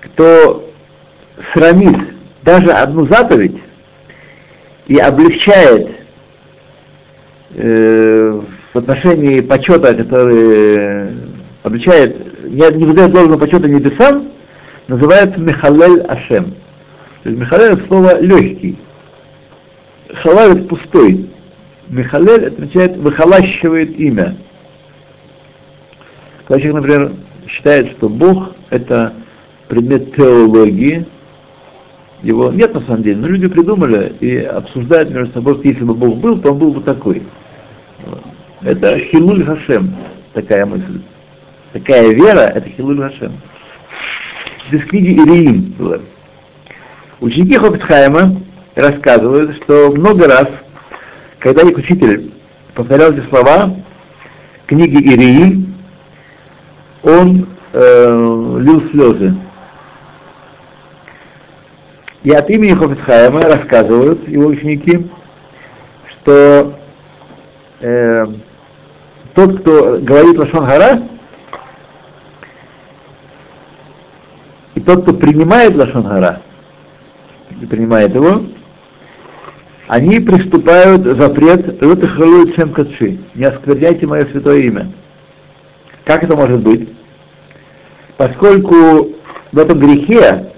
кто срамит даже одну заповедь и облегчает э, в отношении почета, который обличает, не, не выдает должного почета небесам, называется Михалель Ашем. То есть Михалель это слово легкий. Халаль это пустой. Михалель означает выхолащивает имя. Когда человек, например, считает, что Бог это предмет теологии, его нет на самом деле, но люди придумали и обсуждают между собой, что если бы Бог был, то он был бы такой. Это Хилуль Хашем, такая мысль. Такая вера, это Хилуль Хашем. Из книги Ириим было. Ученики Хопетхайма рассказывают, что много раз, когда их учитель повторял эти слова, книги Ириим, он э, лил слезы. И от имени Хофицхайма рассказывают его ученики, что э, тот, кто говорит Лашон Гара, и тот, кто принимает Лашон Гара, принимает его, они приступают запрет Шем Кадши, не оскверняйте мое святое имя. Как это может быть? Поскольку в этом грехе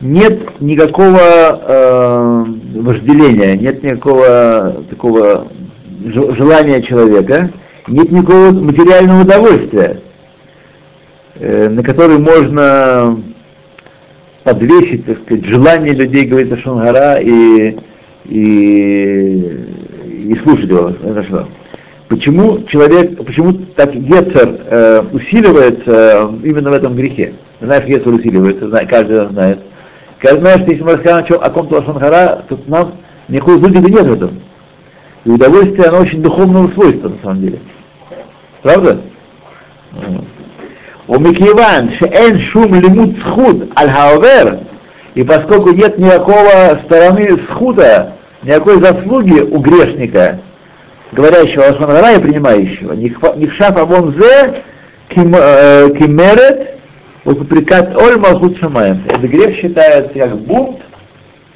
нет никакого э, вожделения, нет никакого такого желания человека, нет никакого материального удовольствия, э, на который можно подвесить, так сказать, желание людей говорить о Шунгара и, и, и слушать его. Хорошо. Почему человек, почему так Гецер э, усиливается именно в этом грехе? Знаешь, Гецер усиливается, каждый знает. Каждый знает, что если мы расскажем о ком-то Лашонгара, то нам никакой выгоды нет в этом. И удовольствие, оно очень духовного свойства, на самом деле. Правда? У Микиван, шеэн шум лимут схуд аль хаовер, и поскольку нет никакого стороны схуда, никакой заслуги у грешника, говорящего Лашон и принимающего. Нихшаф Амон Зе э, Кимерет Упрекат Оль Малхут Шамаем. Этот грех считается как бунт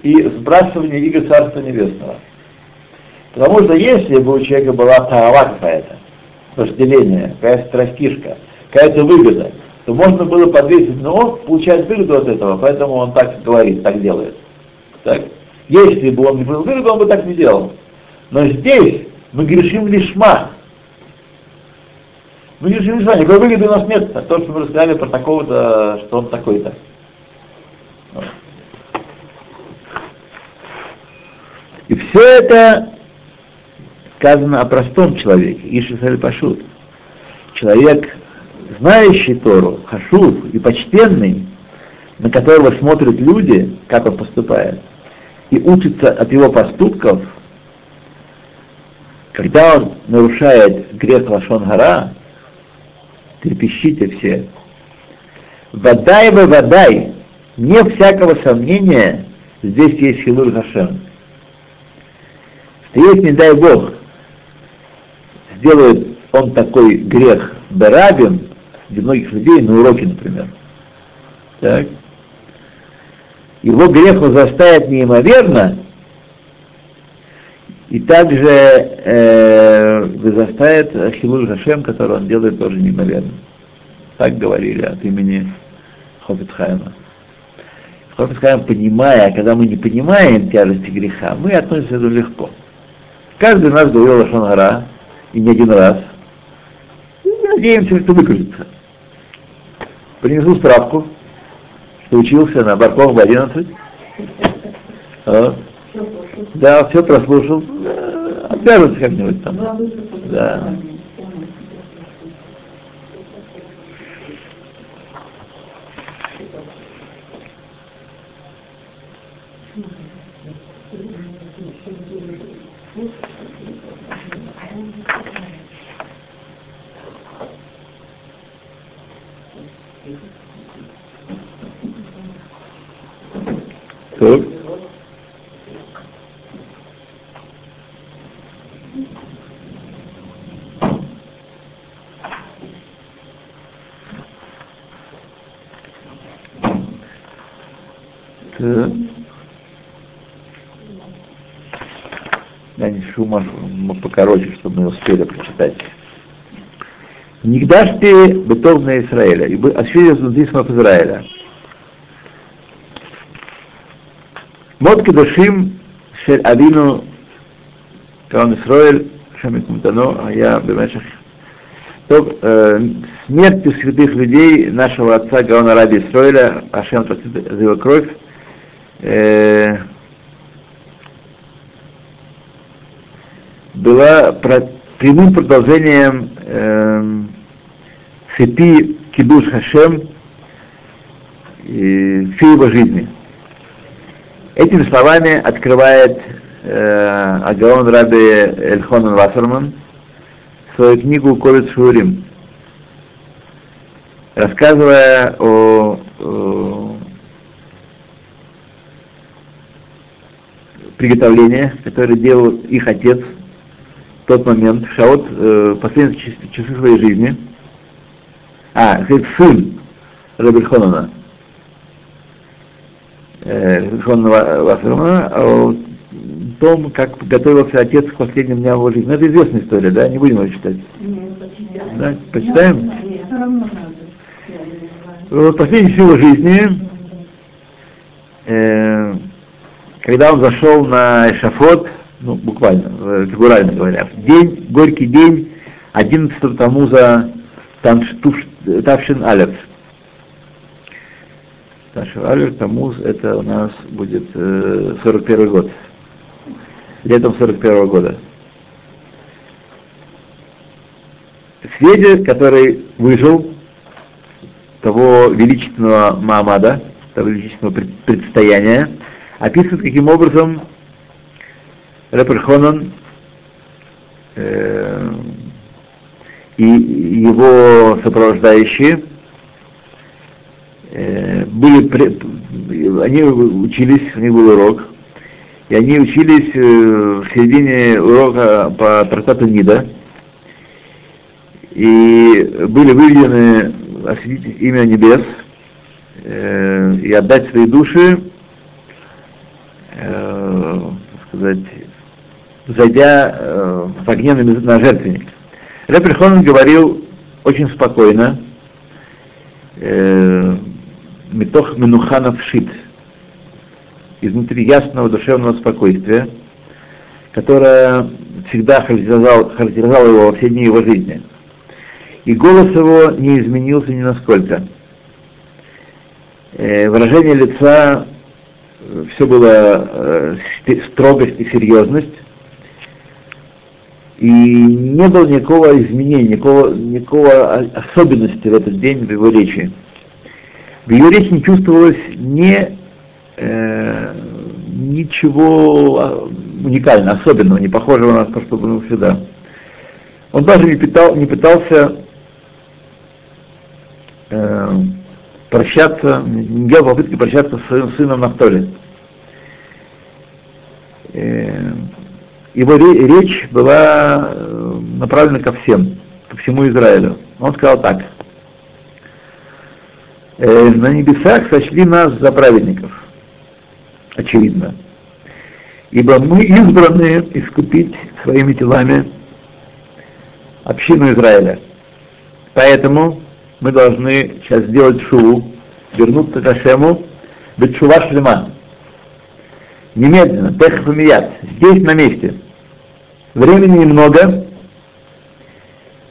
и сбрасывание иго Царства Небесного. Потому что если бы у человека была тава какая-то, вожделение, какая-то страстишка, какая-то выгода, то можно было подвесить, но он получает выгоду от этого, поэтому он так говорит, так делает. Так? Если бы он не был выгоду, он бы так не делал. Но здесь мы грешим лишма. Мы грешим лишма, никакой выгоды у нас нет. А то, что мы рассказали про такого-то, что он такой-то. И все это сказано о простом человеке, Ишисаль Пашут. Человек, знающий Тору, Хашув и почтенный, на которого смотрят люди, как он поступает, и учится от его поступков, когда он нарушает грех Лашон Гара, трепещите все. Водай вы водай, не всякого сомнения, здесь есть Хилуль Хашем. Если, не дай Бог, сделает он такой грех Берабин, для многих людей на уроке, например, так, его грех возрастает неимоверно, и также э, возрастает Хилуль Хашем, который он делает тоже неимоверно. Так говорили от имени Хофицхайма. Хофицхайм, понимая, когда мы не понимаем тяжести греха, мы относимся к этому легко. Каждый из нас говорил Лашон и не один раз. И надеемся, что выкажется. Принесу справку, что учился на Барков в 11. А, да, все прослушал. Обяжется как-нибудь там. Да. Так. Так. Я не шума покороче, чтобы мы успели прочитать. Нигдашти бытов на Израиля, и ощущение внутри снов Израиля. Мод кедушим шель авину Каон Исроэль, Шамик Мутано, а я бемешах то, э, смертью святых людей нашего отца Гаона Раби Исроэля, Ашем за его кровь, э, была прямым продолжением э, цепи Кидуш Хашем и всей его жизни. Этими словами открывает э, Агаон Раби Эльхонан Вассерман свою книгу Колец Шурим, рассказывая о, о приготовлениях, которые делал их отец тот момент, в Шаот, э, последние часы своей жизни. А, сын Раби Хонана, Хонна Вассермана, о том, как готовился отец к последним дням его жизни. Ну, это известная история, да? Не будем ее читать. Да? Почитаем? В последней его жизни, э, когда он зашел на эшафот, ну, буквально, фигурально говоря, в день, горький день 11 Тамуза Тавшин Алев, Наши Алер Тамуз это у нас будет э, 41 год. Летом 41 года. Сведя, который выжил того величественного Маамада, того величественного предстояния, описывает, каким образом Реперхонан э, и его сопровождающие э, были, они учились, у них был урок, И они учились э, в середине урока по трактату Нида. И были выведены осветить имя небес э, и отдать свои души, э, сказать, зайдя э, в огне на, жертвенник. Реприхон говорил очень спокойно, э, метох менуханов шит, изнутри ясного душевного спокойствия, которое всегда характеризовало, характеризовало его во все дни его жизни. И голос его не изменился ни насколько. Э, выражение лица э, все было э, строгость и серьезность, и не было никакого изменения, никакого, никакого особенности в этот день в его речи. В ее речи не чувствовалось ни, э, ничего а, уникального, особенного, не похожего на то, что было всегда. Он даже не, питал, не пытался э, прощаться, не делал попытки прощаться с своим сыном Нафтоли. Э, его речь была э, направлена ко всем, ко всему Израилю. Он сказал так. «Э, на небесах сочли нас за праведников, очевидно. Ибо мы избраны искупить своими телами общину Израиля. Поэтому мы должны сейчас сделать шуву, вернуться к Ашему, быть шува шлема. Немедленно, техф здесь на месте. Времени немного.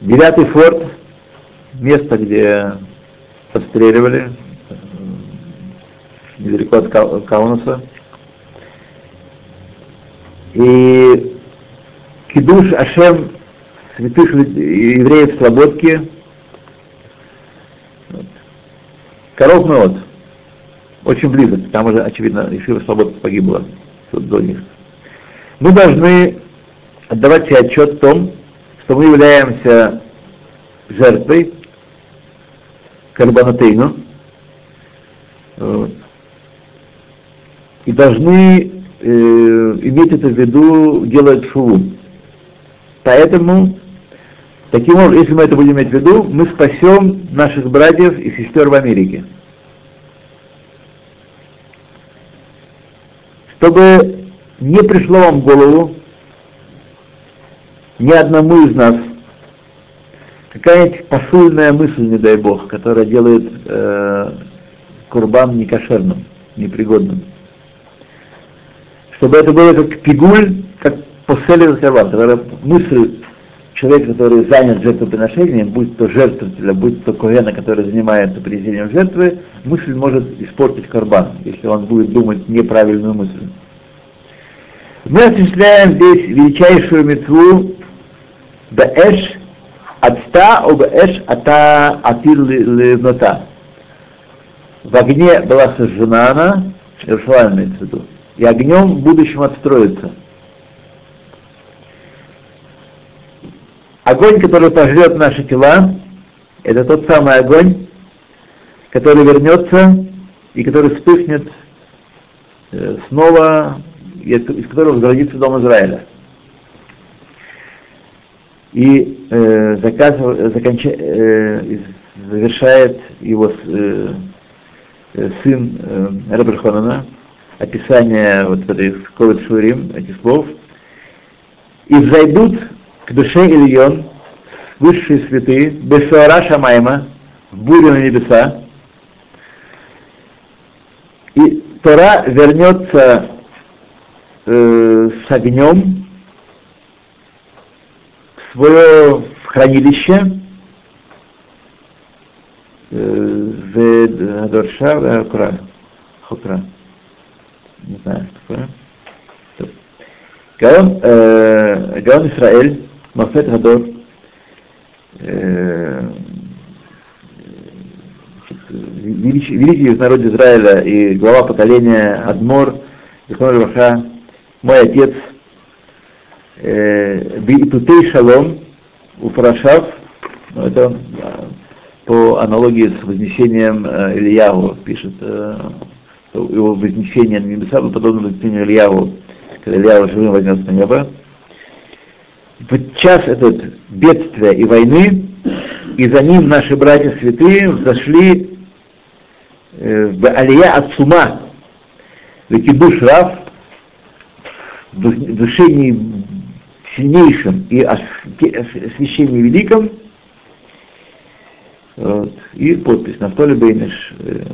Девятый форт, место, где обстреливали, недалеко от Каунаса. И Кидуш Ашем, святых евреев Слободки, Коров Меот, очень близок, там уже, очевидно, Ишива Слободка погибла до них. Мы должны отдавать себе отчет в том, что мы являемся жертвой Карбанатейну и должны э, иметь это в виду, делать шуву. Поэтому, таким образом, если мы это будем иметь в виду, мы спасем наших братьев и сестер в Америке. Чтобы не пришло вам в голову, ни одному из нас какая-нибудь посульная мысль, не дай Бог, которая делает э, курбан некошерным, непригодным. Чтобы это было как пигуль, как поселер курбан, которая мысль человека, который занят жертвоприношением, будь то жертвователя, будь то коэна, который занимается принесением жертвы, мысль может испортить карбан, если он будет думать неправильную мысль. Мы осуществляем здесь величайшую мецву באש הצתה, ובאש אתה עתיד לבנותה. В огне была сожжена она, Иерушалайм имеется в виду, и огнем в будущем отстроится. Огонь, который пожрет наши тела, это тот самый огонь, который вернется и который вспыхнет э, снова, из которого возродится дом Израиля. И э, заказ, законч, э, завершает его э, э сын э, Раберхонана, описание вот этой Ковид Шурим, этих слов, и взойдут к душе Ильон, высшие святые, Бесуара Шамайма, в бурю на небеса, и Тора вернется э, с огнем свое хранилище в Дорша Хокра. Хокра. Не знаю, что такое. Гаон, э, Гаон Исраэль, Мафет Гадор, э, великий, великий народ Израиля и глава поколения Адмор, Рваха, мой отец, Битутей Шалом у Парашав, ну, это по аналогии с вознесением Ильяву, пишет, его вознесение на небеса подобно вознесению Ильяву. когда Илья живым вознес на небо. В час этот бедствия и войны, и за ним наши братья святые зашли э, в Алия от Сума, в Кидуш Рав, в душении сильнейшем и освящении великом, вот, и подпись Нафтоли Бейниш. Э,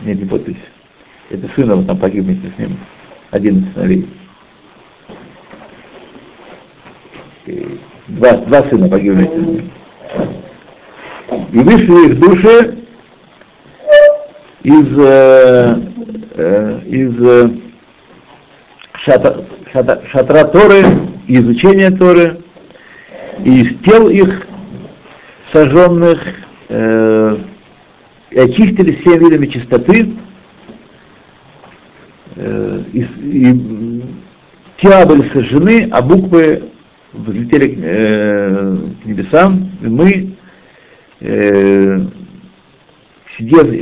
нет, не подпись. Это сын его там погиб вместе с ним. Один из сыновей. Два, два сына погибли. И вышли их души из, э, э, из э, шата, шата, шатра Торы, изучения Торы, и из тел их сожженных э, очистили всеми видами чистоты, э, и, и тела были сожжены, а буквы взлетели э, к небесам, и мы, э, сидев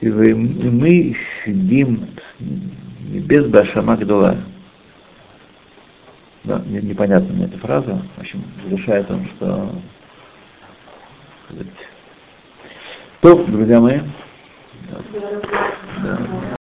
и, мы сидим небес Башама Гдула. Да, непонятна мне эта фраза. В общем, завершает он, что... То, друзья мои, да. Да.